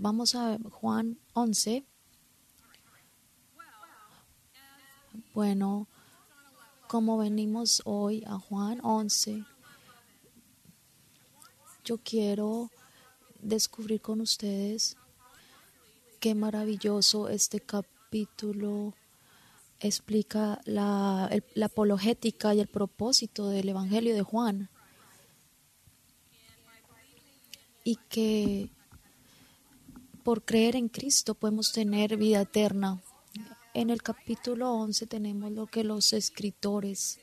Vamos a Juan 11. Bueno, como venimos hoy a Juan 11, yo quiero descubrir con ustedes qué maravilloso este capítulo explica la, la, apologética y el propósito del Evangelio de Juan. Y que por creer en Cristo podemos tener vida eterna. En el capítulo 11 tenemos lo que los escritores,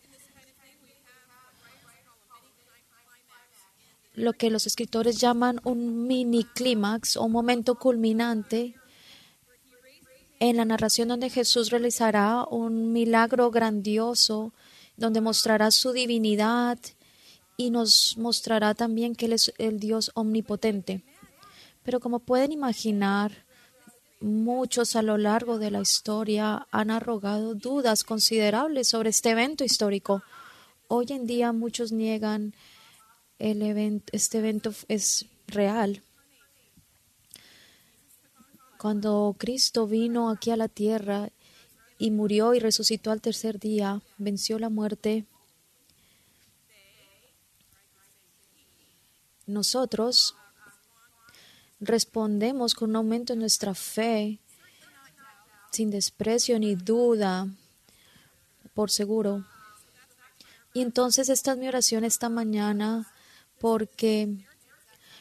lo que los escritores llaman un mini clímax o un momento culminante en la narración donde Jesús realizará un milagro grandioso, donde mostrará su divinidad y nos mostrará también que Él es el Dios omnipotente. Pero como pueden imaginar, Muchos a lo largo de la historia han arrogado dudas considerables sobre este evento histórico. Hoy en día muchos niegan el evento, este evento es real. Cuando Cristo vino aquí a la tierra y murió y resucitó al tercer día, venció la muerte, nosotros respondemos con un aumento en nuestra fe, sin desprecio ni duda, por seguro. Y entonces esta es mi oración esta mañana porque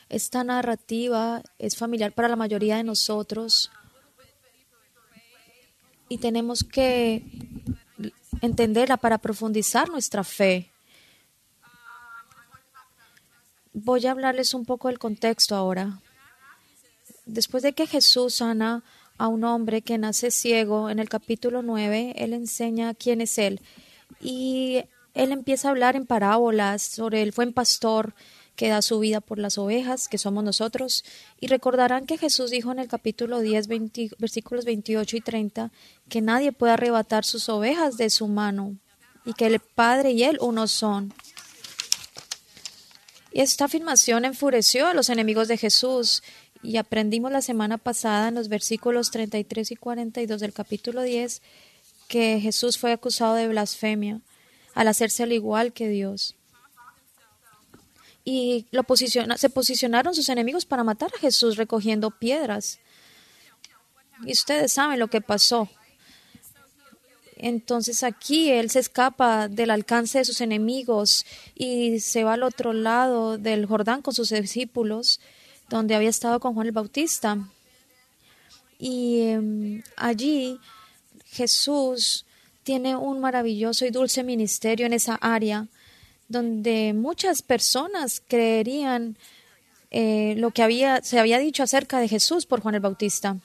esta narrativa es familiar para la mayoría de nosotros y tenemos que entenderla para profundizar nuestra fe. Voy a hablarles un poco del contexto ahora después de que Jesús sana a un hombre que nace ciego, en el capítulo 9, él enseña quién es él. Y él empieza a hablar en parábolas sobre el buen pastor que da su vida por las ovejas, que somos nosotros. Y recordarán que Jesús dijo en el capítulo 10, versículos 28 y 30, que nadie puede arrebatar sus ovejas de su mano y que el Padre y él uno son. Y esta afirmación enfureció a los enemigos de Jesús y aprendimos la semana pasada en los versículos 33 y 42 del capítulo 10 que Jesús fue acusado de blasfemia al hacerse al igual que Dios. Y lo se posicionaron sus enemigos para matar a Jesús recogiendo piedras. Y ustedes saben lo que pasó. Entonces aquí él se escapa del alcance de sus enemigos y se va al otro lado del Jordán con sus discípulos donde había estado con Juan el Bautista. Y em, allí Jesús tiene un maravilloso y dulce ministerio en esa área, donde muchas personas creerían eh, lo que había, se había dicho acerca de Jesús por Juan el Bautista.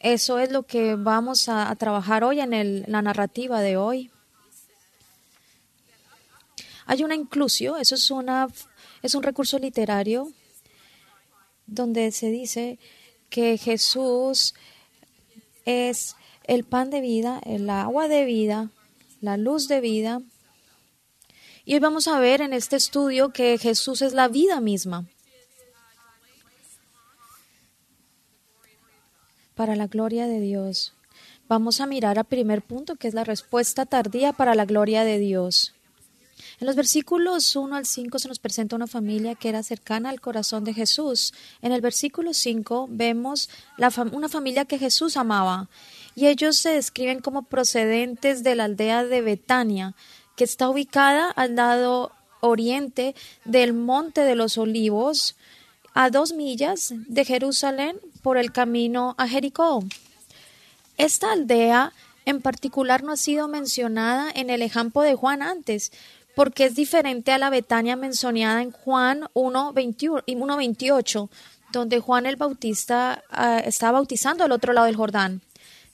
Eso es lo que vamos a, trabajar hoy en la narrativa de hoy. Hay una inclusión, eso es una es un recurso literario donde se dice que Jesús es el pan de vida, el agua de vida, la luz de vida. Y hoy vamos a ver en este estudio que Jesús es la vida misma. Para la gloria de Dios. Vamos a mirar al primer punto, que es la respuesta tardía para la gloria de Dios. En los versículos 1 al 5 se nos presenta una familia que era cercana al corazón de Jesús. En el versículo 5 vemos una familia que Jesús amaba y ellos se describen como procedentes de la aldea de Betania, que está ubicada al lado oriente del Monte de los Olivos, a dos millas de Jerusalén por el camino a Jericó. Esta aldea en particular no ha sido mencionada en el ejemplo de Juan antes, porque es diferente a la Betania mencionada en Juan 1.28, donde Juan el Bautista uh, está bautizando al otro lado del Jordán.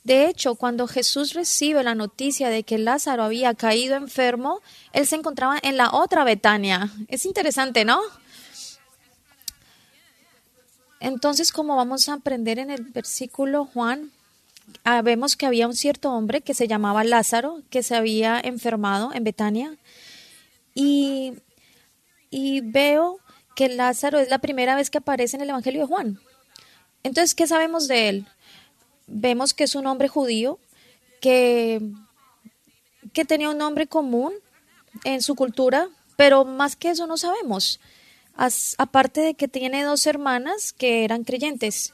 De hecho, cuando Jesús recibe la noticia de que Lázaro había caído enfermo, él se encontraba en la otra Betania. Es interesante, ¿no? Entonces, como vamos a aprender en el versículo Juan, ah, vemos que había un cierto hombre que se llamaba Lázaro, que se había enfermado en Betania. Y, veo que Lázaro es la primera vez que aparece en el Evangelio de Juan. Entonces, ¿qué sabemos de él? Vemos que es un hombre judío que, que tenía un nombre común en su cultura, pero más que eso no sabemos. aparte de que tiene dos hermanas que eran creyentes.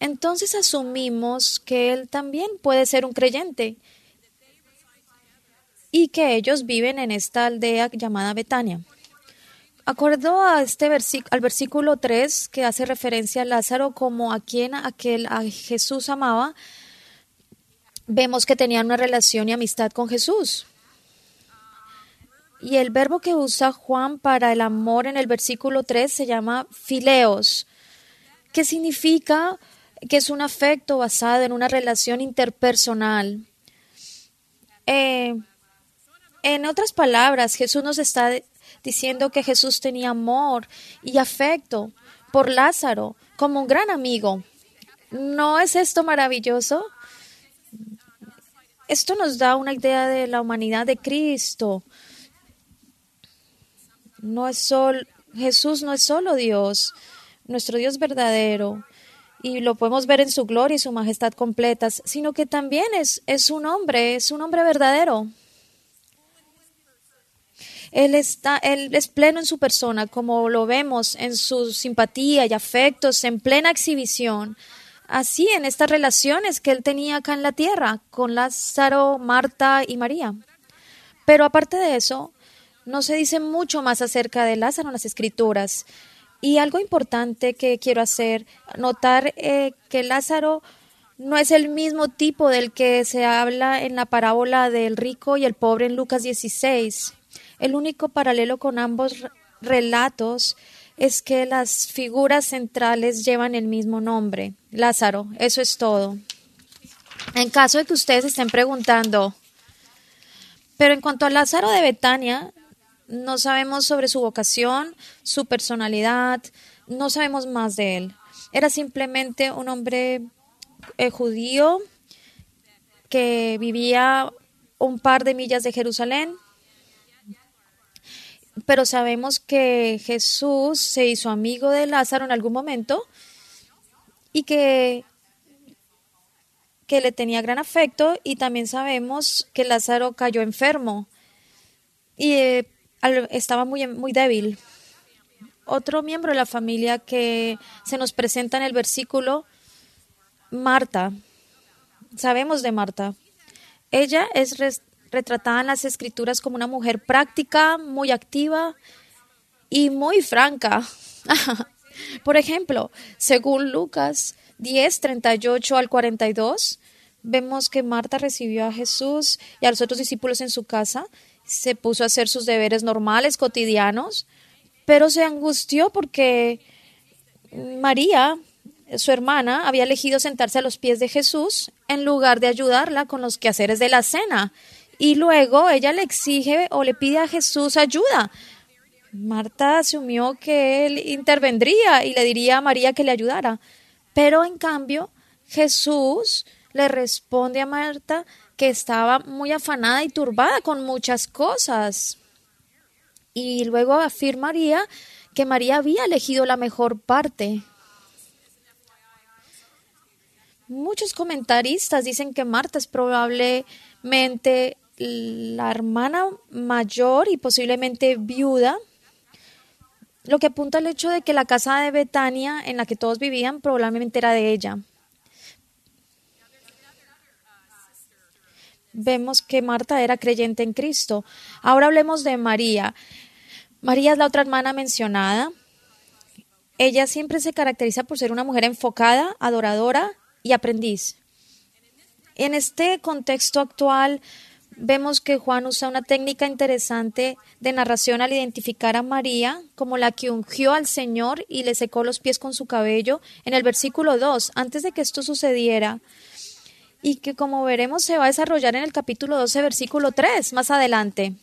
Entonces asumimos que él también puede ser un creyente y que ellos viven en esta aldea llamada Betania. Acuerdo a este al versículo 3 que hace referencia a Lázaro como a quien aquel a Jesús amaba, vemos que tenían una relación y amistad con Jesús. Y el verbo que usa Juan para el amor en el versículo 3 se llama fileos, que significa que es un afecto basado en una relación interpersonal. Eh, en otras palabras, Jesús nos está diciendo que Jesús tenía amor y afecto por Lázaro como un gran amigo. ¿No es esto maravilloso? Esto nos da una idea de la humanidad de Cristo. No es solo, Jesús no es solo Dios, nuestro Dios verdadero, y lo podemos ver en su gloria y su majestad completas, sino que también es, es un hombre, es un hombre verdadero. Él, está, él es pleno en su persona, como lo vemos en su simpatía y afectos, en plena exhibición. Así en estas relaciones que él tenía acá en la tierra, con Lázaro, Marta y María. Pero aparte de eso, no se dice mucho más acerca de Lázaro en las escrituras. Y algo importante que quiero hacer, notar eh, que Lázaro no es el mismo tipo del que se habla en la parábola del rico y el pobre en Lucas 16. El único paralelo con ambos relatos es que las figuras centrales llevan el mismo nombre, Lázaro. Eso es todo. En caso de que ustedes estén preguntando, pero en cuanto a Lázaro de Betania, no sabemos sobre su vocación, su personalidad, no sabemos más de él. Era simplemente un hombre eh, judío que vivía un par de millas de Jerusalén pero sabemos que Jesús se hizo amigo de Lázaro en algún momento y que, que le tenía gran afecto y también sabemos que Lázaro cayó enfermo y eh, estaba muy, muy débil. Otro miembro de la familia que se nos presenta en el versículo, Marta. Sabemos de Marta. Ella es retratada en las escrituras como una mujer práctica, muy activa y muy franca. Por ejemplo, según Lucas 10, 38 al 42, vemos que Marta recibió a Jesús y a los otros discípulos en su casa, se puso a hacer sus deberes normales, cotidianos, pero se angustió porque María, su hermana, había elegido sentarse a los pies de Jesús en lugar de ayudarla con los quehaceres de la cena y luego ella le exige o le pide a Jesús ayuda. Marta asumió que él intervendría y le diría a María que le ayudara. Pero en cambio, Jesús le responde a Marta que estaba muy afanada y turbada con muchas cosas. Y luego afirmaría que María había elegido la mejor parte. Muchos comentaristas dicen que Marta es probablemente la hermana mayor y posiblemente viuda, lo que apunta al hecho de que la casa de Betania en la que todos vivían probablemente era de ella. Vemos que Marta era creyente en Cristo. Ahora hablemos de María. María es la otra hermana mencionada. Ella siempre se caracteriza por ser una mujer enfocada, adoradora y aprendiz. En este contexto actual, vemos que Juan usa una técnica interesante de narración al identificar a María como la que ungió al Señor y le secó los pies con su cabello en el versículo 2, antes de que esto sucediera, y que como veremos se va a desarrollar en el capítulo 12, versículo 3, más adelante.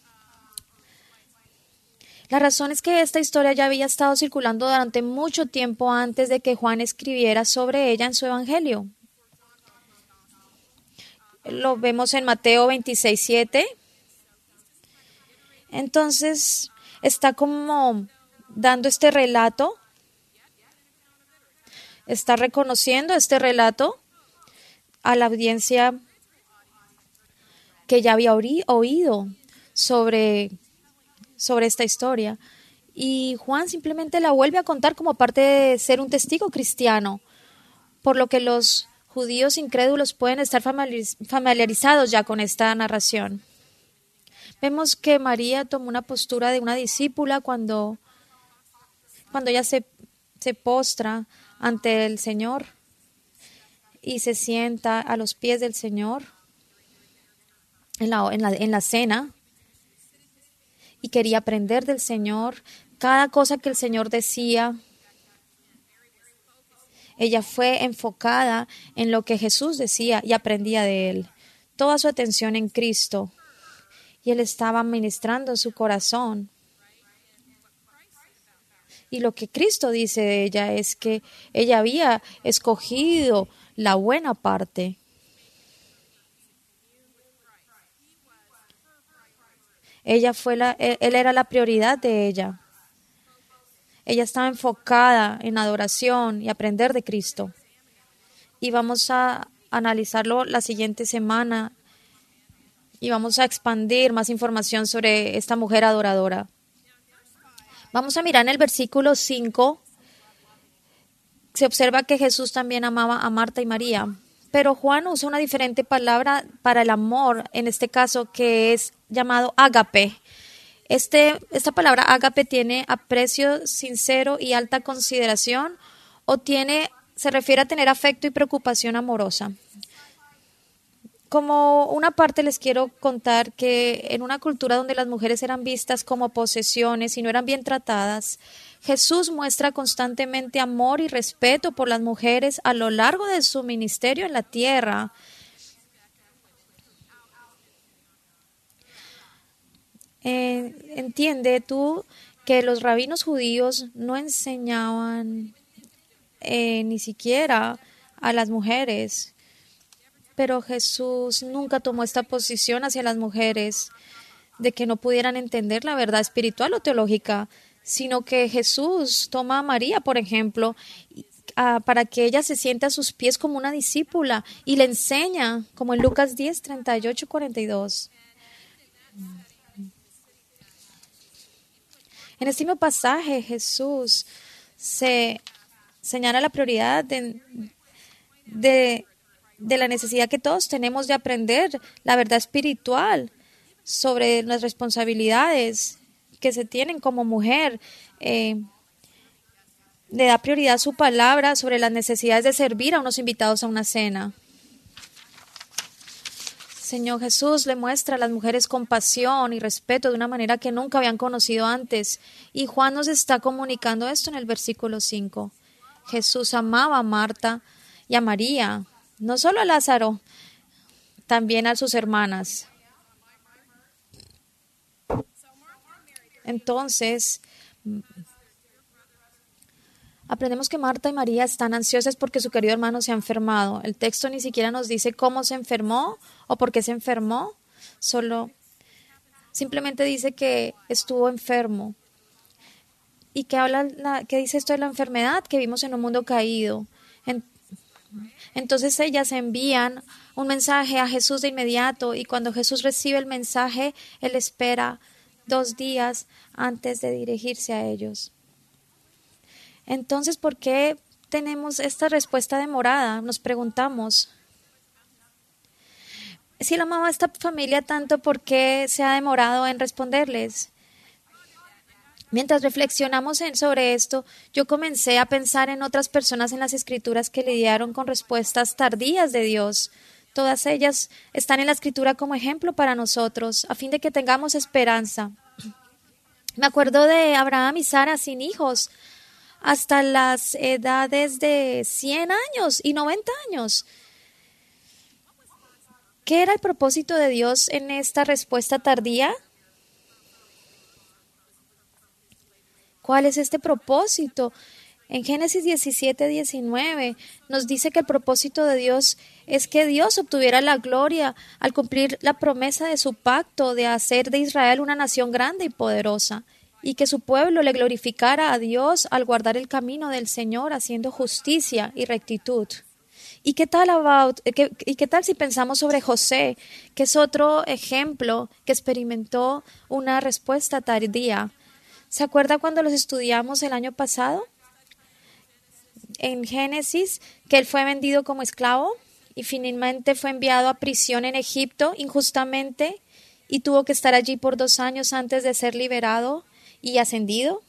La razón es que esta historia ya había estado circulando durante mucho tiempo antes de que Juan escribiera sobre ella en su Evangelio lo vemos en Mateo 26, 7. Entonces, está como dando este relato, está reconociendo este relato a la audiencia que ya había oído sobre, sobre esta historia. Y Juan simplemente la vuelve a contar como parte de ser un testigo cristiano, por lo que los judíos incrédulos pueden estar familiarizados ya con esta narración. Vemos que María tomó una postura de una discípula cuando, cuando ella se, se postra ante el Señor y se sienta a los pies del Señor en la, en la, en la cena y quería aprender del Señor, cada cosa que el Señor decía, ella fue enfocada en lo que Jesús decía y aprendía de él. Toda su atención en Cristo. Y él estaba ministrando su corazón. Y lo que Cristo dice de ella es que ella había escogido la buena parte. Ella fue la, él era la prioridad de ella. Ella estaba enfocada en adoración y aprender de Cristo. Y vamos a analizarlo la siguiente semana y vamos a expandir más información sobre esta mujer adoradora. Vamos a mirar en el versículo 5. Se observa que Jesús también amaba a Marta y María, pero Juan usa una diferente palabra para el amor, en este caso que es llamado ágape. Este, esta palabra ágape tiene aprecio sincero y alta consideración o tiene, se refiere a tener afecto y preocupación amorosa. Como una parte les quiero contar que en una cultura donde las mujeres eran vistas como posesiones y no eran bien tratadas, Jesús muestra constantemente amor y respeto por las mujeres a lo largo de su ministerio en la tierra. Entiende tú que los rabinos judíos no enseñaban eh, ni siquiera a las mujeres, pero Jesús nunca tomó esta posición hacia las mujeres de que no pudieran entender la verdad espiritual o teológica, sino que Jesús toma a María, por ejemplo, para que ella se siente a sus pies como una discípula y le enseña, como en Lucas 10, 38, 42. En este mismo pasaje Jesús se señala la prioridad de, de, la necesidad que todos tenemos de aprender la verdad espiritual sobre las responsabilidades que se tienen como mujer. Eh, le da prioridad a su palabra sobre las necesidades de servir a unos invitados a una cena. Señor Jesús le muestra a las mujeres compasión y respeto de una manera que nunca habían conocido antes. Y Juan nos está comunicando esto en el versículo 5. Jesús amaba a Marta y a María, no solo a Lázaro, también a sus hermanas. Entonces, Aprendemos que Marta y María están ansiosas porque su querido hermano se ha enfermado. El texto ni siquiera nos dice cómo se enfermó o por qué se enfermó, solo simplemente dice que estuvo enfermo. ¿Y qué, habla qué dice esto de la enfermedad? Que vimos en un mundo caído. entonces ellas envían un mensaje a Jesús de inmediato y cuando Jesús recibe el mensaje, él espera dos días antes de dirigirse a ellos. Entonces, ¿por qué tenemos esta respuesta demorada? Nos preguntamos. Si él amaba a esta familia tanto, ¿por qué se ha demorado en responderles? Mientras reflexionamos sobre esto, yo comencé a pensar en otras personas en las escrituras que lidiaron con respuestas tardías de Dios. Todas ellas están en la escritura como ejemplo para nosotros, a fin de que tengamos esperanza. Me acuerdo de Abraham y Sara sin hijos, hasta las edades de 100 años y 90 años. ¿Qué era el propósito de Dios en esta respuesta tardía? ¿Cuál es este propósito? En Génesis 17, 19 nos dice que el propósito de Dios es que Dios obtuviera la gloria al cumplir la promesa de su pacto de hacer de Israel una nación grande y poderosa y que su pueblo le glorificara a Dios al guardar el camino del Señor haciendo justicia y rectitud. ¿Y qué tal about, eh, y qué tal si pensamos sobre José, que es otro ejemplo que experimentó una respuesta tardía? ¿Se acuerda cuando los estudiamos el año pasado? En Génesis, que él fue vendido como esclavo y finalmente fue enviado a prisión en Egipto injustamente y tuvo que estar allí por dos años antes de ser liberado y ascendido.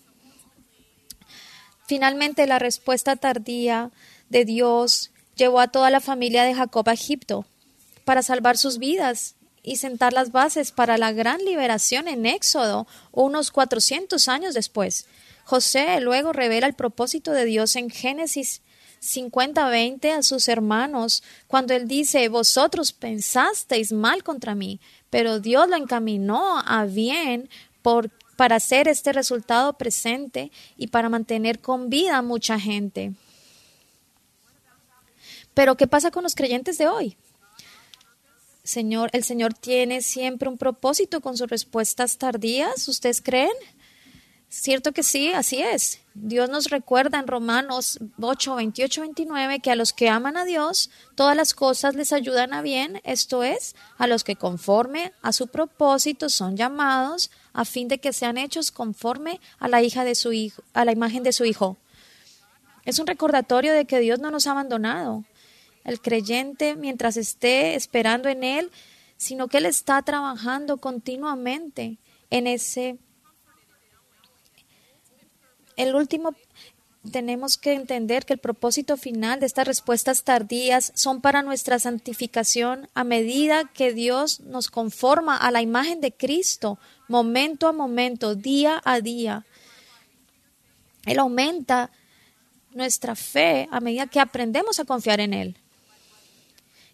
Finalmente, la respuesta tardía de Dios llevó a toda la familia de Jacob a Egipto para salvar sus vidas y sentar las bases para la gran liberación en Éxodo unos 400 años después. José luego revela el propósito de Dios en Génesis 50-20 a sus hermanos, cuando él dice, vosotros pensasteis mal contra mí, pero Dios lo encaminó a bien por, para hacer este resultado presente y para mantener con vida a mucha gente. Pero ¿qué pasa con los creyentes de hoy? Señor, el Señor tiene siempre un propósito con sus respuestas tardías. ¿Ustedes creen? Cierto que sí, así es. Dios nos recuerda en Romanos 8, 28, 29 que a los que aman a Dios, todas las cosas les ayudan a bien, esto es, a los que conforme a su propósito son llamados, a fin de que sean hechos conforme a la hija de su hijo, a la imagen de su hijo. Es un recordatorio de que Dios no nos ha abandonado el creyente mientras esté esperando en Él, sino que Él está trabajando continuamente en ese. El último, tenemos que entender que el propósito final de estas respuestas tardías son para nuestra santificación a medida que Dios nos conforma a la imagen de Cristo, momento a momento, día a día. Él aumenta nuestra fe a medida que aprendemos a confiar en Él.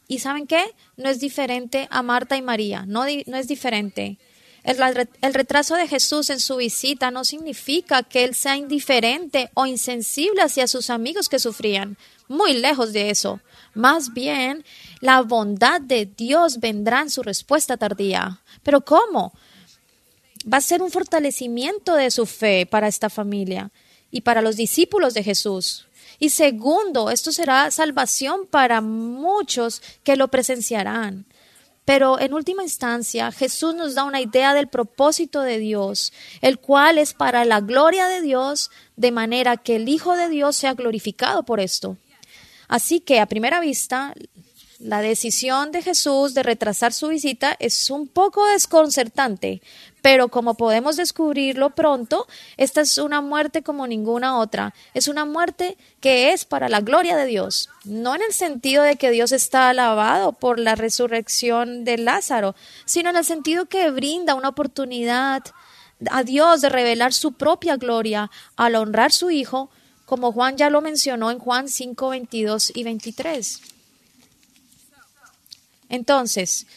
¿Y saben qué? No es diferente a Marta y María, no, no es diferente. El, retraso de Jesús en su visita no significa que él sea indiferente o insensible hacia sus amigos que sufrían. Muy lejos de eso. Más bien, la bondad de Dios vendrá en su respuesta tardía. ¿Pero cómo? Va a ser un fortalecimiento de su fe para esta familia y para los discípulos de Jesús. Y segundo, esto será salvación para muchos que lo presenciarán. Pero en última instancia, Jesús nos da una idea del propósito de Dios, el cual es para la gloria de Dios, de manera que el Hijo de Dios sea glorificado por esto. Así que a primera vista, la decisión de Jesús de retrasar su visita es un poco desconcertante, pero como podemos descubrirlo pronto, esta es una muerte como ninguna otra. Es una muerte que es para la gloria de Dios, no en el sentido de que Dios está alabado por la resurrección de Lázaro, sino en el sentido que brinda una oportunidad a Dios de revelar su propia gloria al honrar su Hijo, como Juan ya lo mencionó en Juan 5, 22 y 23. Entonces,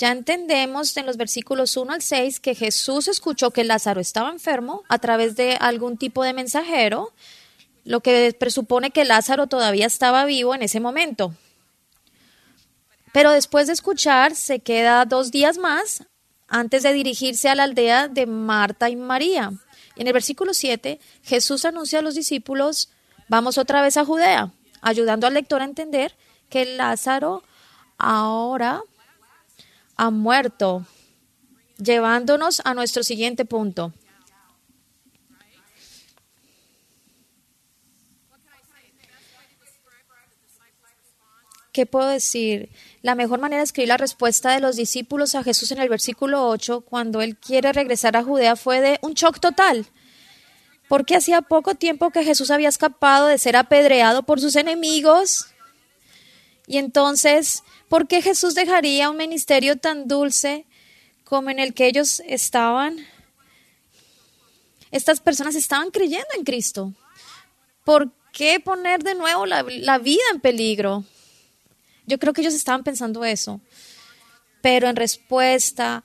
ya entendemos en los versículos 1 al 6 que Jesús escuchó que Lázaro estaba enfermo a través de algún tipo de mensajero, lo que presupone que Lázaro todavía estaba vivo en ese momento. Pero después de escuchar, se queda dos días más antes de dirigirse a la aldea de Marta y María. En el versículo 7, Jesús anuncia a los discípulos, vamos otra vez a Judea, ayudando al lector a entender que Lázaro ahora ha muerto, llevándonos a nuestro siguiente punto. ¿Qué puedo decir? La mejor manera de escribir la respuesta de los discípulos a Jesús en el versículo 8, cuando él quiere regresar a Judea, fue de un shock total. Porque hacía poco tiempo que Jesús había escapado de ser apedreado por sus enemigos. Y entonces ¿Por qué Jesús dejaría un ministerio tan dulce como en el que ellos estaban? Estas personas estaban creyendo en Cristo. ¿Por qué poner de nuevo la, vida en peligro? Yo creo que ellos estaban pensando eso. Pero en respuesta,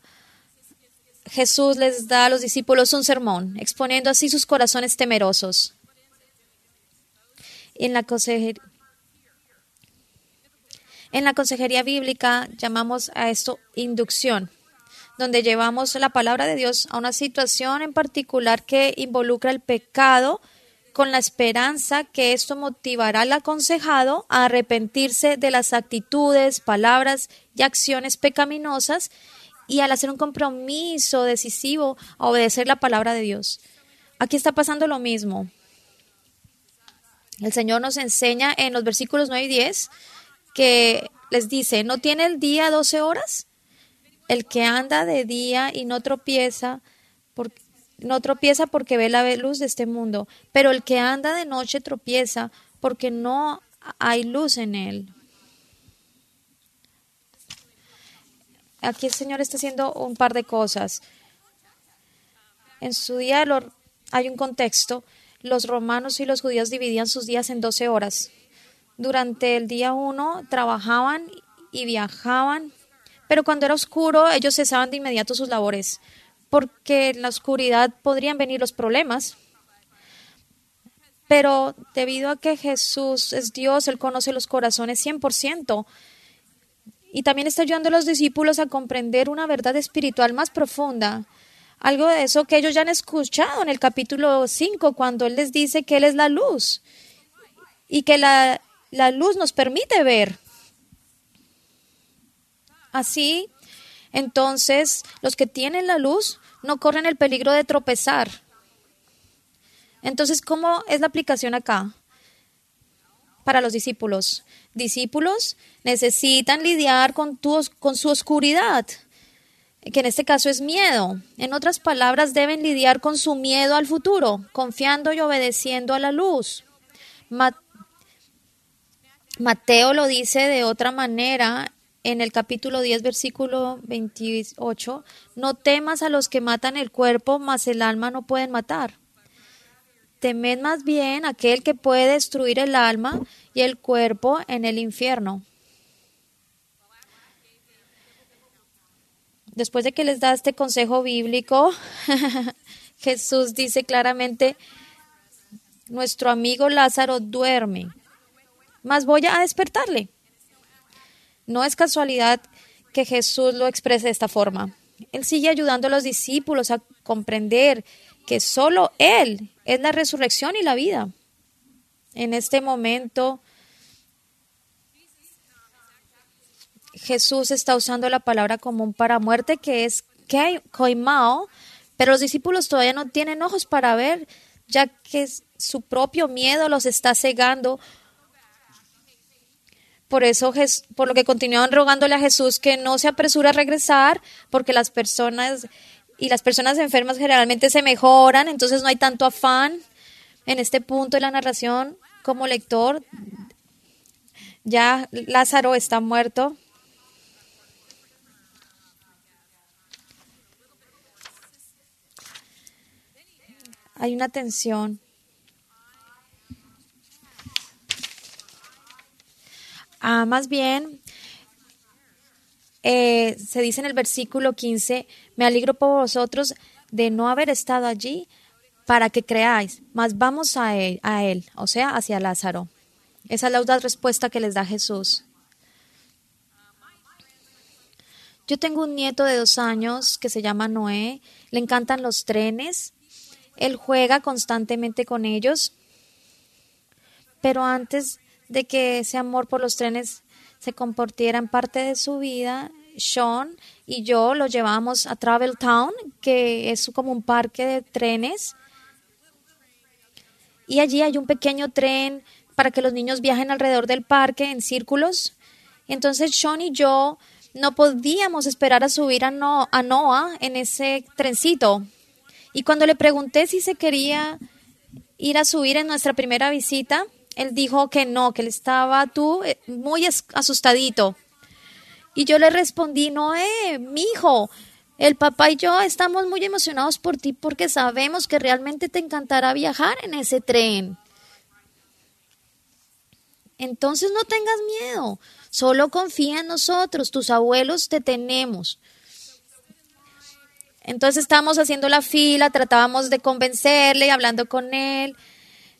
Jesús les da a los discípulos un sermón, exponiendo así sus corazones temerosos. En la consejería en la consejería bíblica llamamos a esto inducción. donde llevamos la palabra de Dios a una situación en particular que involucra el pecado, con la esperanza que esto motivará al aconsejado a arrepentirse de las actitudes, palabras y acciones pecaminosas y al hacer un compromiso decisivo a obedecer la palabra de Dios. Aquí está pasando lo mismo. El Señor nos enseña en los versículos 9 y 10 que les dice, ¿no tiene el día 12 horas? El que anda de día y no tropieza, porque no tropieza porque ve la luz de este mundo, pero el que anda de noche tropieza porque no hay luz en él. Aquí el Señor está haciendo un par de cosas. En su día hay un contexto. Los romanos y los judíos dividían sus días en 12 horas. Durante el día uno trabajaban y viajaban, pero cuando era oscuro ellos cesaban de inmediato sus labores porque en la oscuridad podrían venir los problemas. Pero debido a que Jesús es Dios, Él conoce los corazones 100%. Y también está ayudando a los discípulos a comprender una verdad espiritual más profunda. Algo de eso que ellos ya han escuchado en el capítulo 5, cuando Él les dice que Él es la luz y que la, la luz nos permite ver. Así, entonces, los que tienen la luz no corren el peligro de tropezar. Entonces, ¿cómo es la aplicación acá? Para los discípulos. Discípulos necesitan lidiar con, con su oscuridad, que en este caso es miedo. En otras palabras, deben lidiar con su miedo al futuro, confiando y obedeciendo a la luz. Mateo lo dice de otra manera en el capítulo 10, versículo 28, no temas a los que matan el cuerpo, mas el alma no pueden matar. Temed más bien aquel que puede destruir el alma y el cuerpo en el infierno. Después de que les da este consejo bíblico, Jesús dice claramente, nuestro amigo Lázaro duerme, mas voy a despertarle. No es casualidad que Jesús lo exprese de esta forma. Él sigue ayudando a los discípulos a comprender que solo Él es la resurrección y la vida. En este momento, Jesús está usando la palabra común para muerte, que es koimao, pero los discípulos todavía no tienen ojos para ver, ya que su propio miedo los está cegando por eso, por lo que continuaban rogándole a Jesús que no se apresura a regresar, porque las personas y las personas enfermas generalmente se mejoran, entonces no hay tanto afán en este punto de la narración como lector. Ya Lázaro está muerto. Hay una tensión Ah, más bien, eh, se dice en el versículo 15, me alegro por vosotros de no haber estado allí para que creáis, mas vamos a él, a él, o sea, hacia Lázaro. Esa es la respuesta que les da Jesús. Yo tengo un nieto de dos años que se llama Noé, le encantan los trenes, él juega constantemente con ellos, pero antes de que ese amor por los trenes se compartiera en parte de su vida, Sean y yo lo llevamos a Travel Town, que es como un parque de trenes. Y allí hay un pequeño tren para que los niños viajen alrededor del parque en círculos. Entonces Sean y yo no podíamos esperar a subir a, a Noah en ese trencito. Y cuando le pregunté si se quería ir a subir en nuestra primera visita, él dijo que no, que él estaba tú eh, muy asustadito. Y yo le respondí, no, eh, mi hijo, el papá y yo estamos muy emocionados por ti porque sabemos que realmente te encantará viajar en ese tren. Entonces no tengas miedo, solo confía en nosotros, tus abuelos te tenemos. Entonces estábamos haciendo la fila, tratábamos de convencerle, hablando con él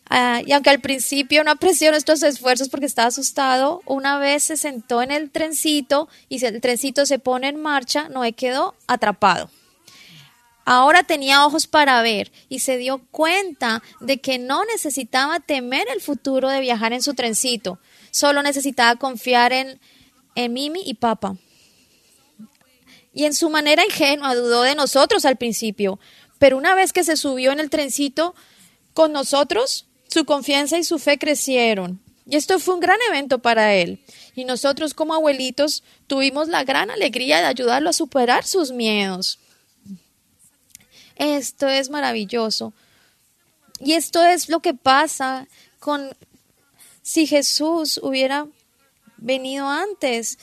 Ah, y aunque al principio no apreció nuestros esfuerzos porque estaba asustado, una vez se sentó en el trencito y el trencito se pone en marcha, Noé quedó atrapado. Ahora tenía ojos para ver y se dio cuenta de que no necesitaba temer el futuro de viajar en su trencito, solo necesitaba confiar en, en Mimi y Papa. Y en su manera ingenua dudó de nosotros al principio, pero una vez que se subió en el trencito con nosotros, su confianza y su fe crecieron. Y esto fue un gran evento para él. Y nosotros como abuelitos tuvimos la gran alegría de ayudarlo a superar sus miedos. Esto es maravilloso. Y esto es lo que pasa con si Jesús hubiera venido antes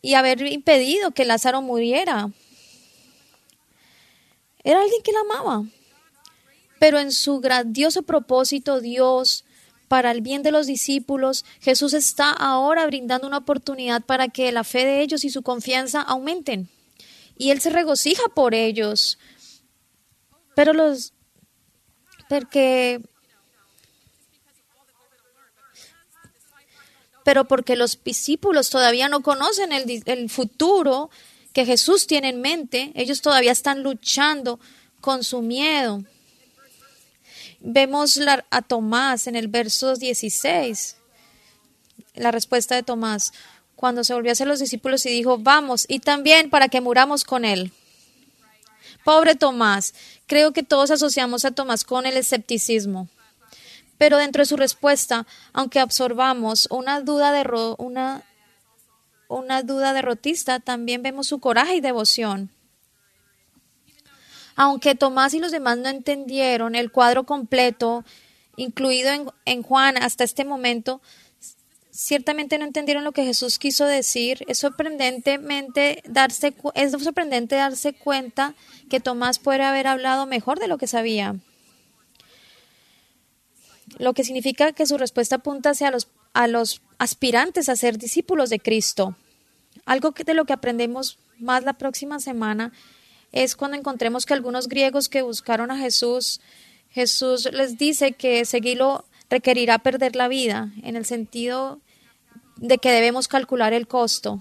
y haber impedido que Lázaro muriera. Era alguien que la amaba. Pero en su grandioso propósito, Dios, para el bien de los discípulos, Jesús está ahora brindando una oportunidad para que la fe de ellos y su confianza aumenten. Y Él se regocija por ellos. Pero los... Porque... Pero porque los discípulos todavía no conocen el, el futuro que Jesús tiene en mente, ellos todavía están luchando con su miedo. Vemos a Tomás en el verso 16, la respuesta de Tomás, cuando se volvió a hacer los discípulos y dijo, vamos, y también para que muramos con él. Pobre Tomás, creo que todos asociamos a Tomás con el escepticismo. Pero dentro de su respuesta, aunque absorbamos una duda de una una duda derrotista, también vemos su coraje y devoción. Aunque Tomás y los demás no entendieron el cuadro completo, incluido en, en Juan hasta este momento, ciertamente no entendieron lo que Jesús quiso decir. Es sorprendentemente darse, es sorprendente darse cuenta que Tomás puede haber hablado mejor de lo que sabía. Lo que significa que su respuesta apunta hacia los, a los aspirantes a ser discípulos de Cristo. Algo de lo que aprendemos más la próxima semana es cuando encontremos que algunos griegos que buscaron a Jesús, Jesús les dice que seguirlo requerirá perder la vida, en el sentido de que debemos calcular el costo.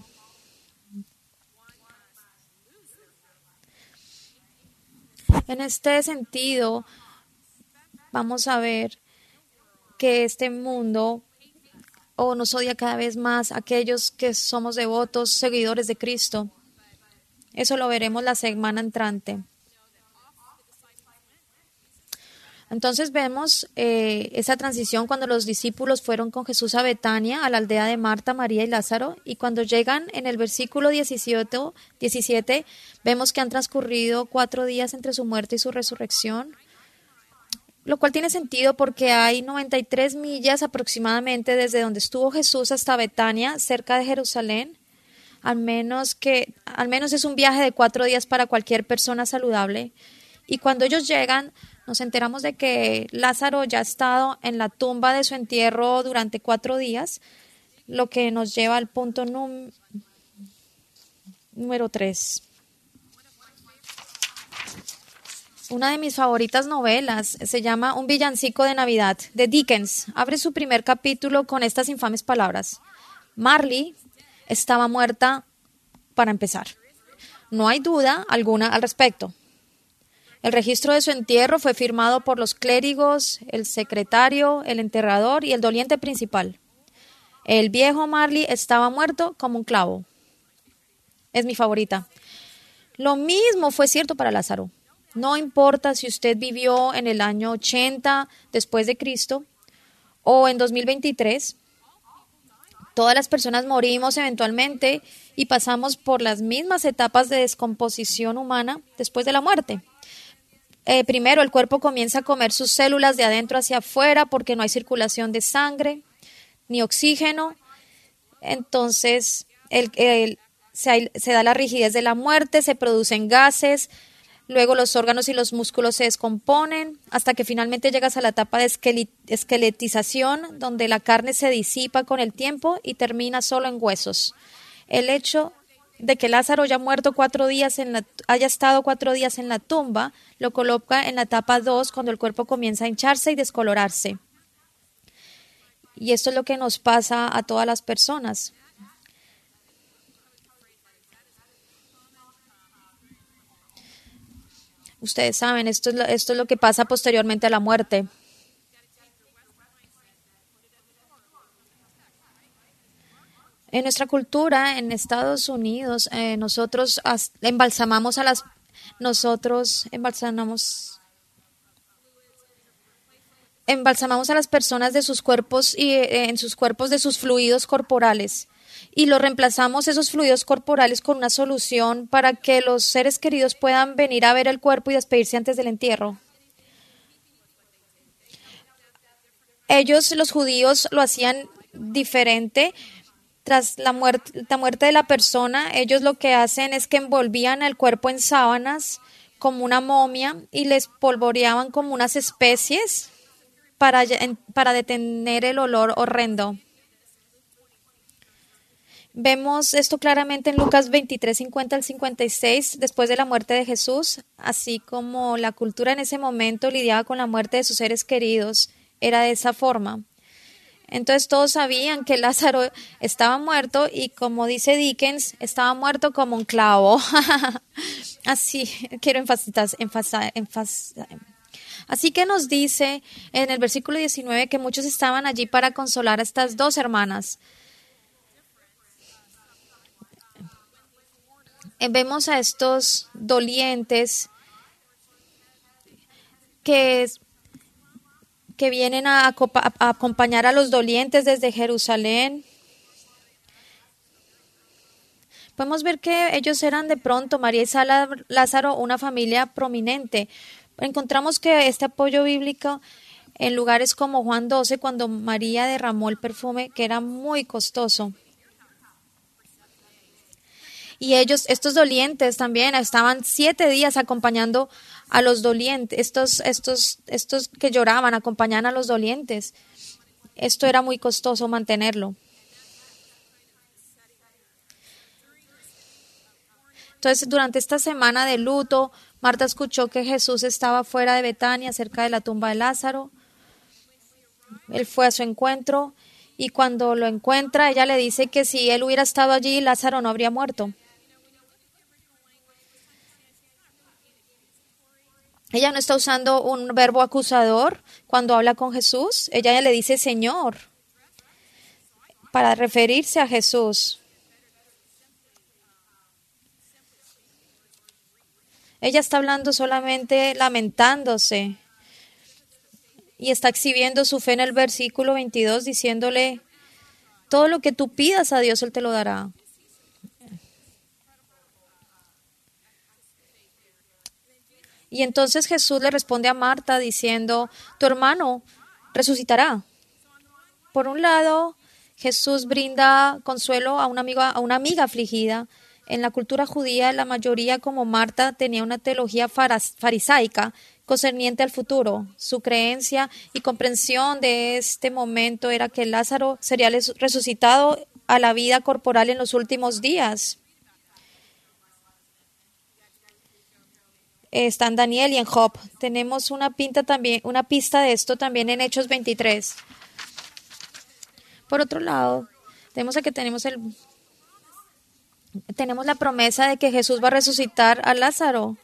En este sentido, vamos a ver que este mundo o nos odia cada vez más aquellos que somos devotos, seguidores de Cristo. Eso lo veremos la semana entrante. Entonces vemos eh, esa transición cuando los discípulos fueron con Jesús a Betania, a la aldea de Marta, María y Lázaro, y cuando llegan en el versículo 17, 17 vemos que han transcurrido cuatro días entre su muerte y su resurrección lo cual tiene sentido porque hay 93 millas aproximadamente desde donde estuvo Jesús hasta Betania, cerca de Jerusalén. Al menos que, al menos es un viaje de cuatro días para cualquier persona saludable. Y cuando ellos llegan, nos enteramos de que Lázaro ya ha estado en la tumba de su entierro durante cuatro días, lo que nos lleva al punto número tres. Una de mis favoritas novelas se llama Un villancico de Navidad de Dickens. Abre su primer capítulo con estas infames palabras. Marley estaba muerta para empezar. No hay duda alguna al respecto. El registro de su entierro fue firmado por los clérigos, el secretario, el enterrador y el doliente principal. El viejo Marley estaba muerto como un clavo. Es mi favorita. Lo mismo fue cierto para Lázaro. No importa si usted vivió en el año 80 después de Cristo o en 2023, todas las personas morimos eventualmente y pasamos por las mismas etapas de descomposición humana después de la muerte. Eh, primero, el cuerpo comienza a comer sus células de adentro hacia afuera porque no hay circulación de sangre ni oxígeno. Entonces, se, se da la rigidez de la muerte, se producen gases, Luego los órganos y los músculos se descomponen hasta que finalmente llegas a la etapa de esqueletización, donde la carne se disipa con el tiempo y termina solo en huesos. El hecho de que Lázaro haya muerto cuatro días en la, haya estado cuatro días en la tumba lo coloca en la etapa 2 cuando el cuerpo comienza a hincharse y descolorarse. Y esto es lo que nos pasa a todas las personas. Ustedes saben, esto es, lo, esto es lo que pasa posteriormente a la muerte. En nuestra cultura, en Estados Unidos, eh, nosotros embalsamamos a las, nosotros embalsamamos, embalsamamos a las personas de sus cuerpos y eh, en sus cuerpos de sus fluidos corporales y lo reemplazamos esos fluidos corporales con una solución para que los seres queridos puedan venir a ver el cuerpo y despedirse antes del entierro. Ellos, los judíos, lo hacían diferente. Tras la muerte, la muerte de la persona, ellos lo que hacen es que envolvían el cuerpo en sábanas como una momia y les polvoreaban como unas especies para detener el olor horrendo. Vemos esto claramente en Lucas 23, 50 al 56, después de la muerte de Jesús, así como la cultura en ese momento lidiaba con la muerte de sus seres queridos, era de esa forma. Entonces todos sabían que Lázaro estaba muerto y como dice Dickens, estaba muerto como un clavo. así, quiero Así que nos dice en el versículo 19 que muchos estaban allí para consolar a estas dos hermanas. Vemos a estos dolientes que, que vienen a, acompañar a los dolientes desde Jerusalén. Podemos ver que ellos eran de pronto, María y Lázaro, una familia prominente. Encontramos que este apoyo bíblico en lugares como Juan 12, cuando María derramó el perfume, que era muy costoso. Y ellos, estos dolientes también, estaban siete días acompañando a los dolientes, estos, estos, estos que lloraban, acompañaban a los dolientes. Esto era muy costoso mantenerlo. Entonces, durante esta semana de luto, Marta escuchó que Jesús estaba fuera de Betania, cerca de la tumba de Lázaro. Él fue a su encuentro y cuando lo encuentra, ella le dice que si él hubiera estado allí, Lázaro no habría muerto. Ella no está usando un verbo acusador cuando habla con Jesús. Ella le dice Señor para referirse a Jesús. Ella está hablando solamente lamentándose y está exhibiendo su fe en el versículo 22 diciéndole, todo lo que tú pidas a Dios, Él te lo dará. Y entonces Jesús le responde a Marta diciendo, tu hermano resucitará. Por un lado, Jesús brinda consuelo a una amiga, a una amiga afligida. En la cultura judía, la mayoría, como Marta, tenía una teología farisaica concerniente al futuro. Su creencia y comprensión de este momento era que Lázaro sería resucitado a la vida corporal en los últimos días. Está en Daniel y en Job. Tenemos una, pinta también, una pista de esto también en Hechos 23. Por otro lado, tenemos que tenemos el tenemos la promesa de que Jesús va a resucitar a Lázaro.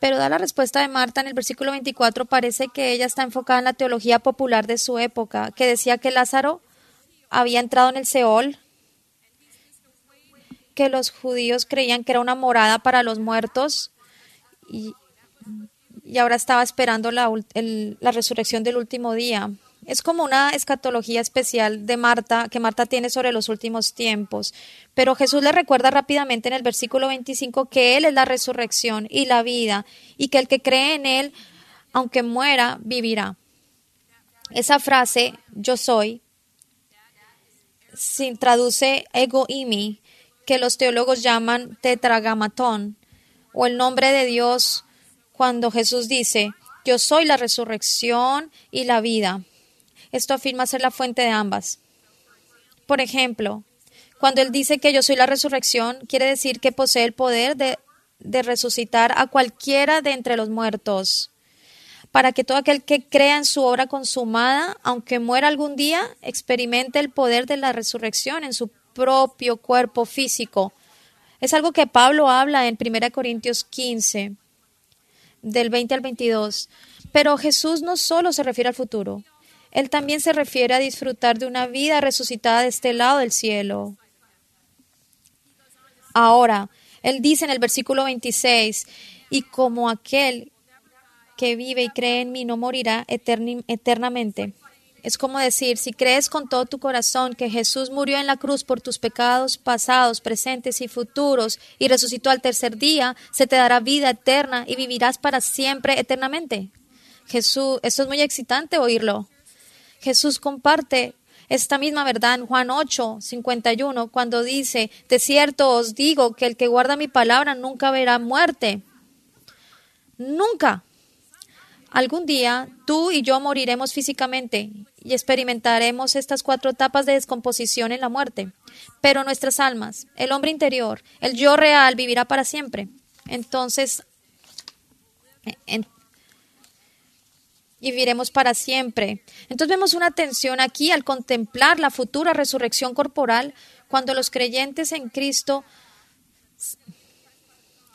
Pero da la respuesta de Marta en el versículo 24, parece que ella está enfocada en la teología popular de su época, que decía que Lázaro había entrado en el Seol que los judíos creían que era una morada para los muertos y, ahora estaba esperando la, la resurrección del último día. Es como una escatología especial de Marta que Marta tiene sobre los últimos tiempos. Pero Jesús le recuerda rápidamente en el versículo 25 que Él es la resurrección y la vida y que el que cree en Él, aunque muera, vivirá. Esa frase, yo soy, se traduce ego imi, que los teólogos llaman tetragamatón, o el nombre de Dios cuando Jesús dice, yo soy la resurrección y la vida. Esto afirma ser la fuente de ambas. Por ejemplo, cuando Él dice que yo soy la resurrección, quiere decir que posee el poder de, de resucitar a cualquiera de entre los muertos. para que todo aquel que crea en su obra consumada, aunque muera algún día, experimente el poder de la resurrección en su propio cuerpo físico. Es algo que Pablo habla en 1 Corintios 15, del 20 al 22. Pero Jesús no solo se refiere al futuro, Él también se refiere a disfrutar de una vida resucitada de este lado del cielo. Ahora, Él dice en el versículo 26, y como aquel que vive y cree en mí no morirá eternamente. Es como decir, si crees con todo tu corazón que Jesús murió en la cruz por tus pecados pasados, presentes y futuros y resucitó al tercer día, se te dará vida eterna y vivirás para siempre eternamente. Jesús, esto es muy excitante oírlo. Jesús comparte esta misma verdad en Juan 8, 51, cuando dice, de cierto os digo que el que guarda mi palabra nunca verá muerte. Nunca. Algún día tú y yo moriremos físicamente y experimentaremos estas cuatro etapas de descomposición en la muerte. Pero nuestras almas, el hombre interior, el yo real, vivirá para siempre. Entonces, y viviremos para siempre. Entonces vemos una tensión aquí al contemplar la futura resurrección corporal cuando los creyentes en Cristo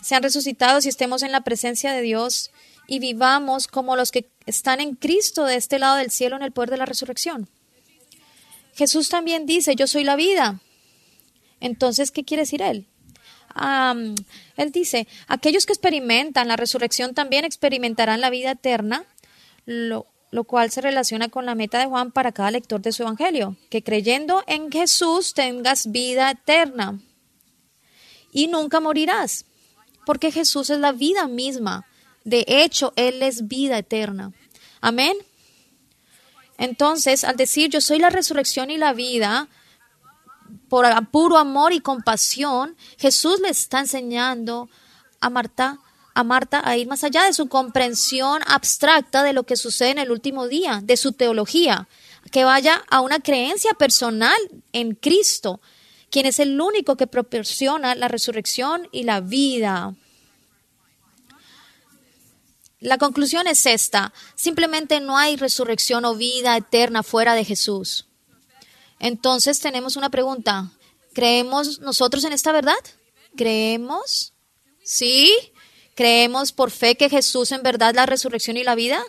sean resucitados y estemos en la presencia de Dios y vivamos como los que están en Cristo de este lado del cielo en el poder de la resurrección. Jesús también dice, yo soy la vida. Entonces, ¿qué quiere decir él? él dice, aquellos que experimentan la resurrección también experimentarán la vida eterna, lo, lo cual se relaciona con la meta de Juan para cada lector de su evangelio, que creyendo en Jesús tengas vida eterna y nunca morirás, porque Jesús es la vida misma. De hecho, Él es vida eterna. Amén. Entonces, al decir yo soy la resurrección y la vida, por puro amor y compasión, Jesús le está enseñando a Marta, a Marta a ir más allá de su comprensión abstracta de lo que sucede en el último día, de su teología, que vaya a una creencia personal en Cristo, quien es el único que proporciona la resurrección y la vida. La conclusión es esta, simplemente no hay resurrección o vida eterna fuera de Jesús. Entonces tenemos una pregunta, ¿creemos nosotros en esta verdad? ¿Creemos? ¿Sí? ¿Creemos por fe que Jesús en verdad la resurrección y la vida?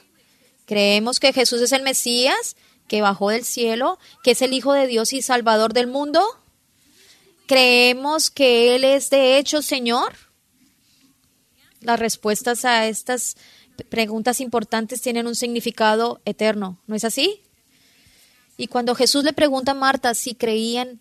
¿Creemos que Jesús es el Mesías, que bajó del cielo, que es el Hijo de Dios y Salvador del mundo? ¿Creemos que Él es de hecho Señor? Las respuestas a estas preguntas importantes tienen un significado eterno, ¿no es así? Y cuando Jesús le pregunta a Marta si creían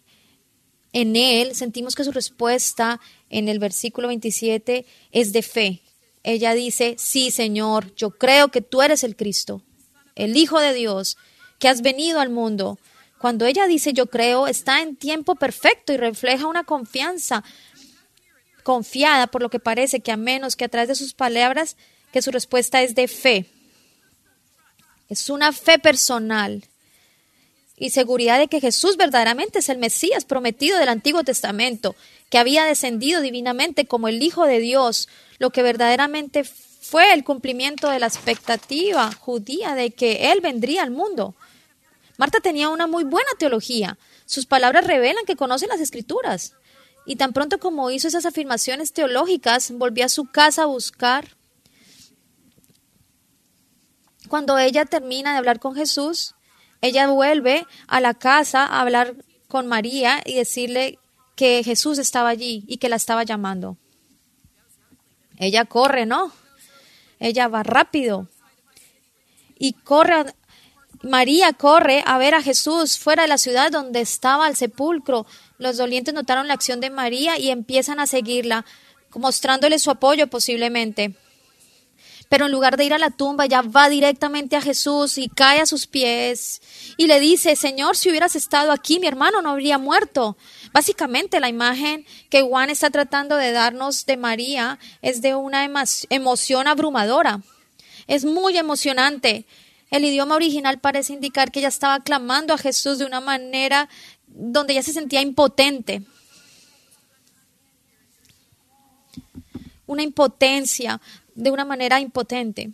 en Él, sentimos que su respuesta en el versículo 27 es de fe. Ella dice, sí, Señor, yo creo que tú eres el Cristo, el Hijo de Dios, que has venido al mundo. Cuando ella dice yo creo, está en tiempo perfecto y refleja una confianza confiada, por lo que parece que a menos que a través de sus palabras que su respuesta es de fe. Es una fe personal y seguridad de que Jesús verdaderamente es el Mesías prometido del Antiguo Testamento, que había descendido divinamente como el Hijo de Dios, lo que verdaderamente fue el cumplimiento de la expectativa judía de que Él vendría al mundo. Marta tenía una muy buena teología. Sus palabras revelan que conoce las escrituras. Y tan pronto como hizo esas afirmaciones teológicas, volvió a su casa a buscar cuando ella termina de hablar con Jesús, ella vuelve a la casa a hablar con María y decirle que Jesús estaba allí y que la estaba llamando. Ella corre, ¿no? Ella va rápido y corre. María corre a ver a Jesús fuera de la ciudad donde estaba el sepulcro. Los dolientes notaron la acción de María y empiezan a seguirla, mostrándole su apoyo posiblemente pero en lugar de ir a la tumba, ya va directamente a Jesús y cae a sus pies y le dice, Señor, si hubieras estado aquí, mi hermano no habría muerto. Básicamente la imagen que Juan está tratando de darnos de María es de una emoción abrumadora. Es muy emocionante. El idioma original parece indicar que ella estaba clamando a Jesús de una manera donde ella se sentía impotente. Una impotencia, de una manera impotente.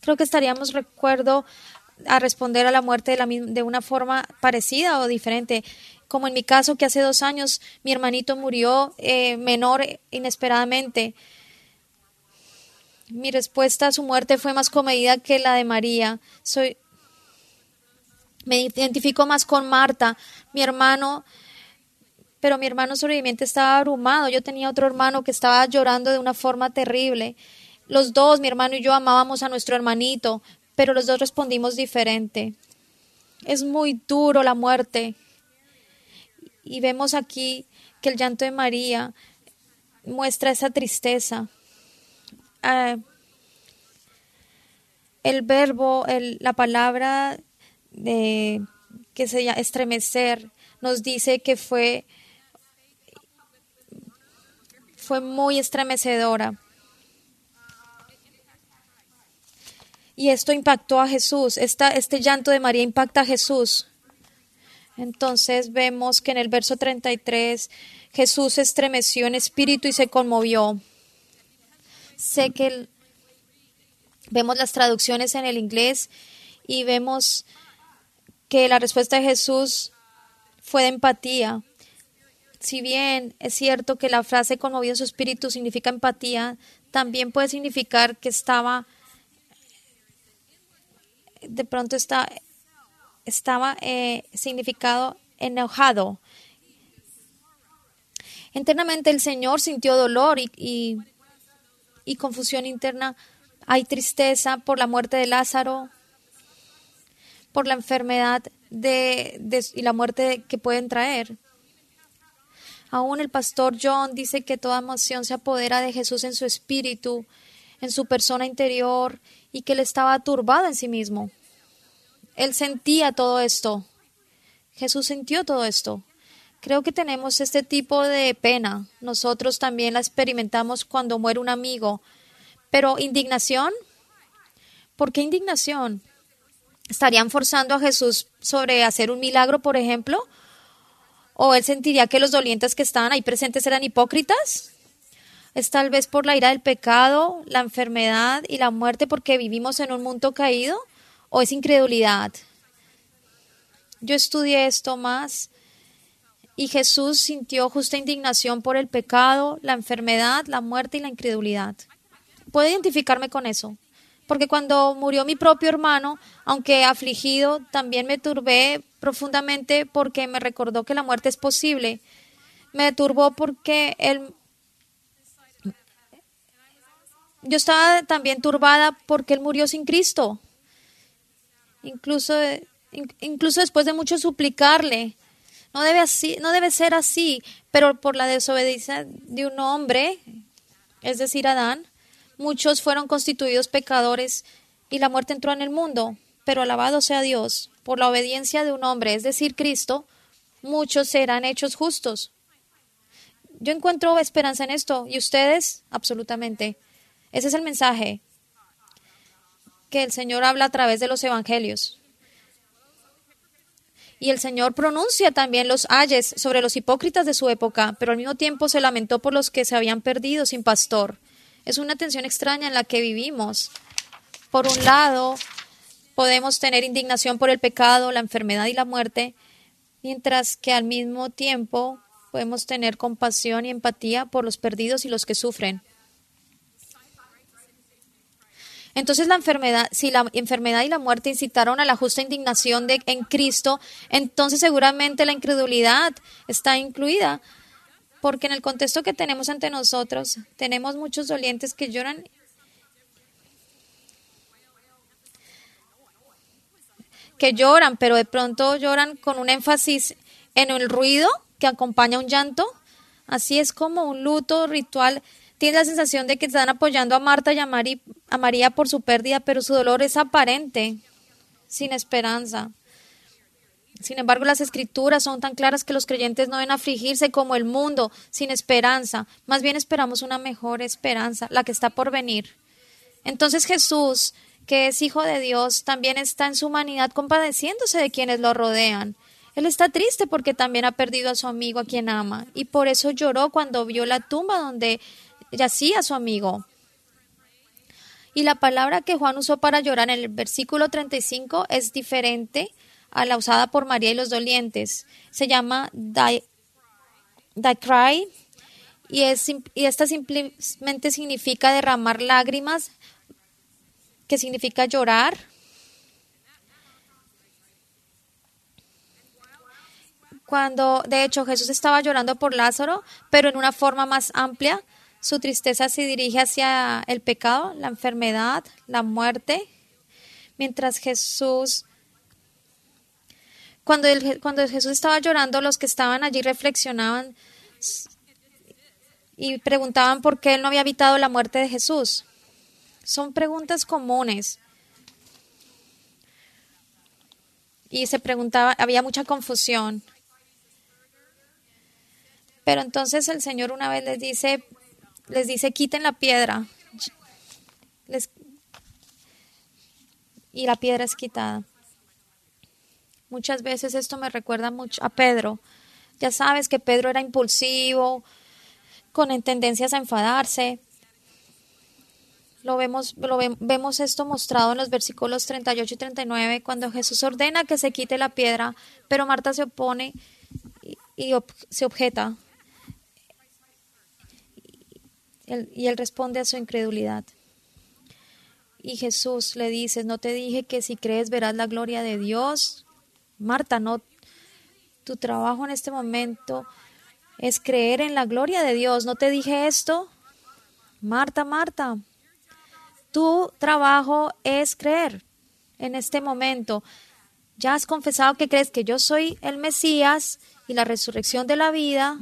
Creo que estaríamos, recuerdo, a responder a la muerte de, la, de una forma parecida o diferente. Como en mi caso, que hace dos años mi hermanito murió eh, menor inesperadamente. Mi respuesta a su muerte fue más comedida que la de María. Soy, me identifico más con Marta, mi hermano, pero mi hermano sobreviviente estaba abrumado. Yo tenía otro hermano que estaba llorando de una forma terrible. Los dos, mi hermano y yo, amábamos a nuestro hermanito, pero los dos respondimos diferente. Es muy duro la muerte. Y vemos aquí que el llanto de María muestra esa tristeza. Ah, el verbo, la palabra de que se llama estremecer, nos dice que fue, fue muy estremecedora. Y esto impactó a Jesús. Esta, este llanto de María impacta a Jesús. Entonces vemos que en el verso 33 Jesús estremeció en espíritu y se conmovió. Sé que vemos las traducciones en el inglés y vemos que la respuesta de Jesús fue de empatía. Si bien es cierto que la frase conmovió en su espíritu significa empatía, también puede significar que estaba, de pronto está, estaba eh, significado enojado. Internamente el Señor sintió dolor y, y confusión interna. Hay tristeza por la muerte de Lázaro, por la enfermedad de, y la muerte que pueden traer. Aún el pastor John dice que toda emoción se apodera de Jesús en su espíritu, en su persona interior, y que él estaba turbado en sí mismo. Él sentía todo esto. Jesús sintió todo esto. Creo que tenemos este tipo de pena. Nosotros también la experimentamos cuando muere un amigo. Pero indignación, ¿por qué indignación? ¿Estarían forzando a Jesús sobre hacer un milagro, por ejemplo? ¿O él sentiría que los dolientes que estaban ahí presentes eran hipócritas? ¿Es tal vez por la ira del pecado, la enfermedad y la muerte porque vivimos en un mundo caído? ¿O es incredulidad? Yo estudié esto más y Jesús sintió justa indignación por el pecado, la enfermedad, la muerte y la incredulidad. Puedo identificarme con eso porque cuando murió mi propio hermano, aunque afligido, también me turbé profundamente porque me recordó que la muerte es posible. Me turbó porque él... Yo estaba también turbada porque él murió sin Cristo. Incluso, incluso después de mucho suplicarle. No debe, así, no debe ser así, pero por la desobediencia de un hombre, es decir, Adán, Muchos fueron constituidos pecadores y la muerte entró en el mundo, pero alabado sea Dios, por la obediencia de un hombre, es decir, Cristo, muchos serán hechos justos. Yo encuentro esperanza en esto y ustedes, absolutamente. Ese es el mensaje que el Señor habla a través de los evangelios. Y el Señor pronuncia también los ayes sobre los hipócritas de su época, pero al mismo tiempo se lamentó por los que se habían perdido sin pastor. Es una tensión extraña en la que vivimos. Por un lado, podemos tener indignación por el pecado, la enfermedad y la muerte, mientras que al mismo tiempo podemos tener compasión y empatía por los perdidos y los que sufren. Entonces la enfermedad, si la enfermedad y la muerte incitaron a la justa indignación de, en Cristo, entonces seguramente la incredulidad está incluida porque en el contexto que tenemos ante nosotros, tenemos muchos dolientes que lloran que lloran, pero de pronto lloran con un énfasis en el ruido que acompaña un llanto. Así es como un luto ritual. Tiene la sensación de que están apoyando a Marta y a, a María por su pérdida, pero su dolor es aparente, sin esperanza. Sin embargo, las escrituras son tan claras que los creyentes no deben afligirse como el mundo, sin esperanza. Más bien esperamos una mejor esperanza, la que está por venir. Entonces Jesús, que es Hijo de Dios, también está en su humanidad compadeciéndose de quienes lo rodean. Él está triste porque también ha perdido a su amigo a quien ama, y por eso lloró cuando vio la tumba donde yacía su amigo. Y la palabra que Juan usó para llorar en el versículo 35 es diferente a la usada por María y los dolientes. Se llama die, cry y, es, y esta simplemente significa derramar lágrimas, que significa llorar. Cuando de hecho Jesús estaba llorando por Lázaro, pero en una forma más amplia, su tristeza se dirige hacia el pecado, la enfermedad, la muerte, mientras Jesús cuando, cuando Jesús estaba llorando, los que estaban allí reflexionaban y preguntaban por qué él no había evitado la muerte de Jesús. Son preguntas comunes. Y se preguntaba, había mucha confusión. Pero entonces el Señor una vez les dice, les dice, quiten la piedra. y la piedra es quitada. Muchas veces esto me recuerda mucho a Pedro. Ya sabes que Pedro era impulsivo, con tendencias a enfadarse. Lo vemos, lo vemos esto mostrado en los versículos 38 y 39, cuando Jesús ordena que se quite la piedra, pero Marta se opone y, se objeta. y él responde a su incredulidad. Y Jesús le dice, no te dije que si crees verás la gloria de Dios. Marta, no, tu trabajo en este momento es creer en la gloria de Dios. ¿No te dije esto? Marta, Marta, tu trabajo es creer en este momento. Ya has confesado que crees que yo soy el Mesías y la resurrección de la vida.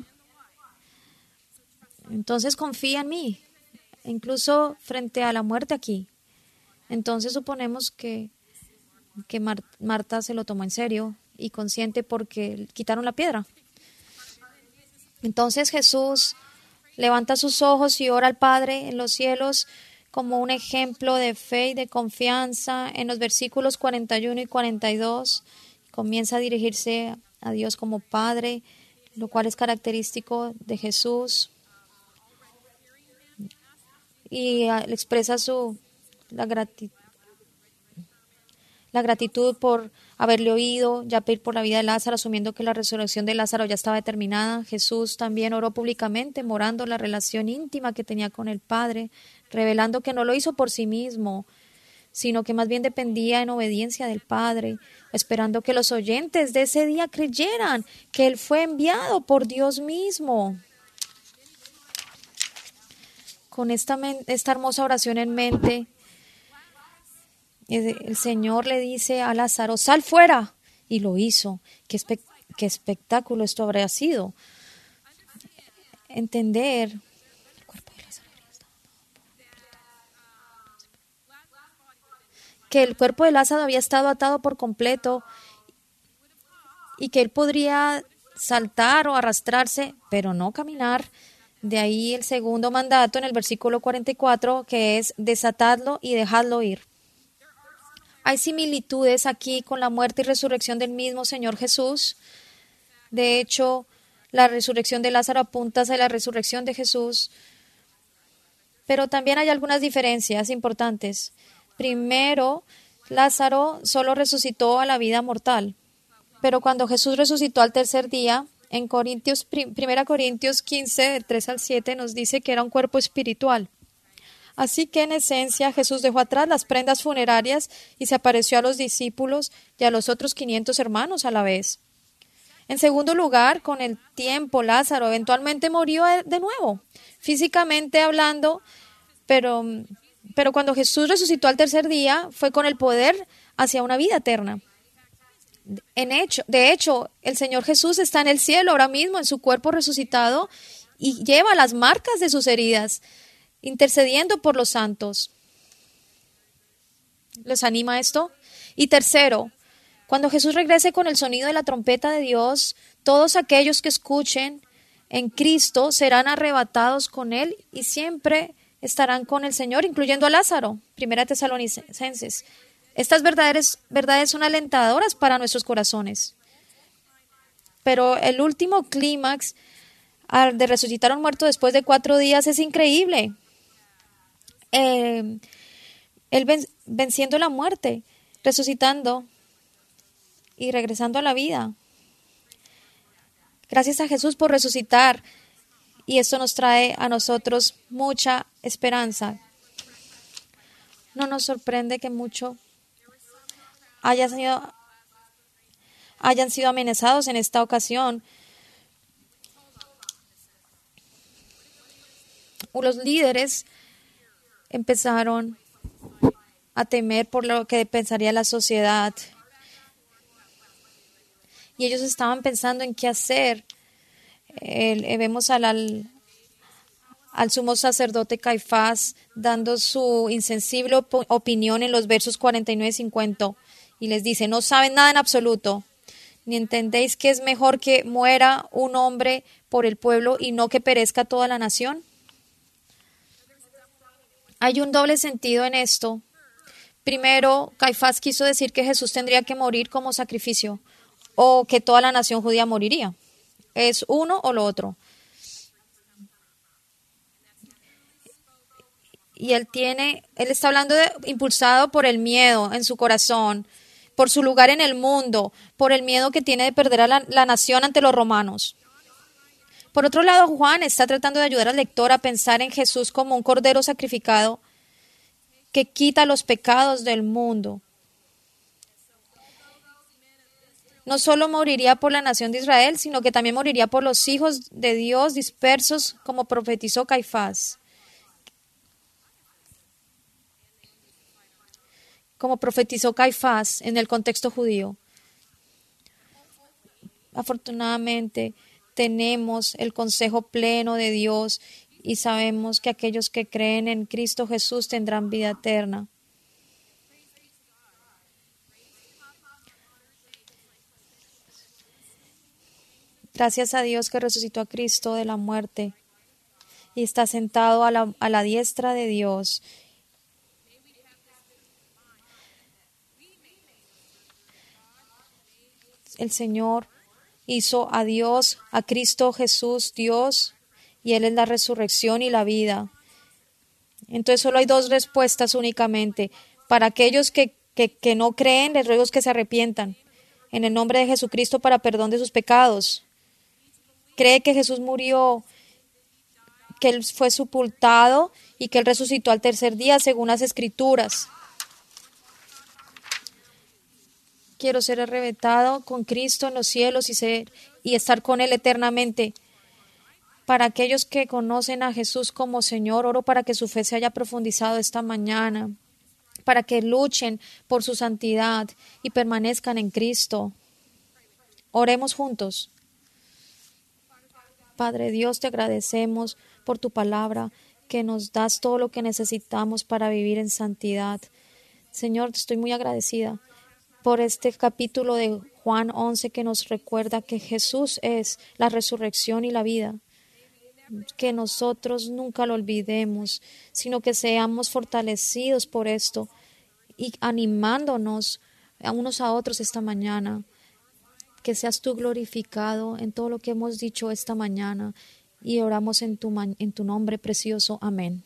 Entonces confía en mí, incluso frente a la muerte aquí. Entonces suponemos que que Marta se lo tomó en serio y consciente porque quitaron la piedra. Entonces Jesús levanta sus ojos y ora al Padre en los cielos como un ejemplo de fe y de confianza. En los versículos 41 y 42 comienza a dirigirse a Dios como Padre, lo cual es característico de Jesús. Y ah, expresa su la gratitud la gratitud por haberle oído, ya pedir por la vida de Lázaro, asumiendo que la resurrección de Lázaro ya estaba determinada. Jesús también oró públicamente, morando la relación íntima que tenía con el Padre, revelando que no lo hizo por sí mismo, sino que más bien dependía en obediencia del Padre, esperando que los oyentes de ese día creyeran que Él fue enviado por Dios mismo. Con esta, esta hermosa oración en mente, el Señor le dice a Lázaro, sal fuera. Y lo hizo. ¿Qué, espectáculo esto habría sido? Entender. Que el cuerpo de Lázaro había estado atado por completo y que él podría saltar o arrastrarse, pero no caminar. De ahí el segundo mandato en el versículo 44, que es desatadlo y dejadlo ir. Hay similitudes aquí con la muerte y resurrección del mismo Señor Jesús. De hecho, la resurrección de Lázaro apunta hacia la resurrección de Jesús. Pero también hay algunas diferencias importantes. Primero, Lázaro solo resucitó a la vida mortal. Pero cuando Jesús resucitó al tercer día, en Corintios, 1 Corintios 15, 3 al 7, nos dice que era un cuerpo espiritual. Así que en esencia Jesús dejó atrás las prendas funerarias y se apareció a los discípulos y a los otros 500 hermanos a la vez. En segundo lugar, con el tiempo Lázaro eventualmente murió de nuevo, físicamente hablando, pero, pero cuando Jesús resucitó al tercer día fue con el poder hacia una vida eterna. En hecho, de hecho, el Señor Jesús está en el cielo ahora mismo en su cuerpo resucitado y lleva las marcas de sus heridas intercediendo por los santos. ¿Les anima esto? Y tercero, cuando Jesús regrese con el sonido de la trompeta de Dios, todos aquellos que escuchen en Cristo serán arrebatados con Él y siempre estarán con el Señor, incluyendo a Lázaro. Primera Tesalonicenses. Estas verdades, verdades son alentadoras para nuestros corazones. Pero el último clímax de resucitar a un muerto después de cuatro días es increíble. Eh, Él venciendo la muerte, resucitando y regresando a la vida. Gracias a Jesús por resucitar. Y esto nos trae a nosotros mucha esperanza. No nos sorprende que mucho hayan sido, hayan sido amenazados en esta ocasión. Los líderes empezaron a temer por lo que pensaría la sociedad. Y ellos estaban pensando en qué hacer. Eh, vemos al, al, al, sumo sacerdote Caifás dando su insensible opinión en los versos 49 y 50 y les dice, no saben nada en absoluto, ni entendéis que es mejor que muera un hombre por el pueblo y no que perezca toda la nación. Hay un doble sentido en esto. Primero, Caifás quiso decir que Jesús tendría que morir como sacrificio o que toda la nación judía moriría. Es uno o lo otro. Y él tiene, él está hablando de impulsado por el miedo en su corazón, por su lugar en el mundo, por el miedo que tiene de perder a la, la nación ante los romanos. Por otro lado, Juan está tratando de ayudar al lector a pensar en Jesús como un cordero sacrificado que quita los pecados del mundo. No solo moriría por la nación de Israel, sino que también moriría por los hijos de Dios dispersos, como profetizó Caifás. Como profetizó Caifás en el contexto judío. Afortunadamente, tenemos el consejo pleno de Dios y sabemos que aquellos que creen en Cristo Jesús tendrán vida eterna. Gracias a Dios que resucitó a Cristo de la muerte y está sentado a la, a la diestra de Dios. El Señor hizo a Dios, a Cristo Jesús, Dios, y Él es la resurrección y la vida. Entonces solo hay dos respuestas únicamente. Para aquellos que, que, no creen, les ruego que se arrepientan en el nombre de Jesucristo para perdón de sus pecados. Cree que Jesús murió, que Él fue sepultado y que Él resucitó al tercer día según las escrituras. Quiero ser arrebatado con Cristo en los cielos y, ser, y estar con Él eternamente. Para aquellos que conocen a Jesús como Señor, oro para que su fe se haya profundizado esta mañana, para que luchen por su santidad y permanezcan en Cristo. Oremos juntos. Padre Dios, te agradecemos por tu palabra, que nos das todo lo que necesitamos para vivir en santidad. Señor, estoy muy agradecida por este capítulo de Juan 11 que nos recuerda que Jesús es la resurrección y la vida que nosotros nunca lo olvidemos, sino que seamos fortalecidos por esto y animándonos a unos a otros esta mañana. Que seas tú glorificado en todo lo que hemos dicho esta mañana y oramos en tu, en tu nombre precioso. Amén.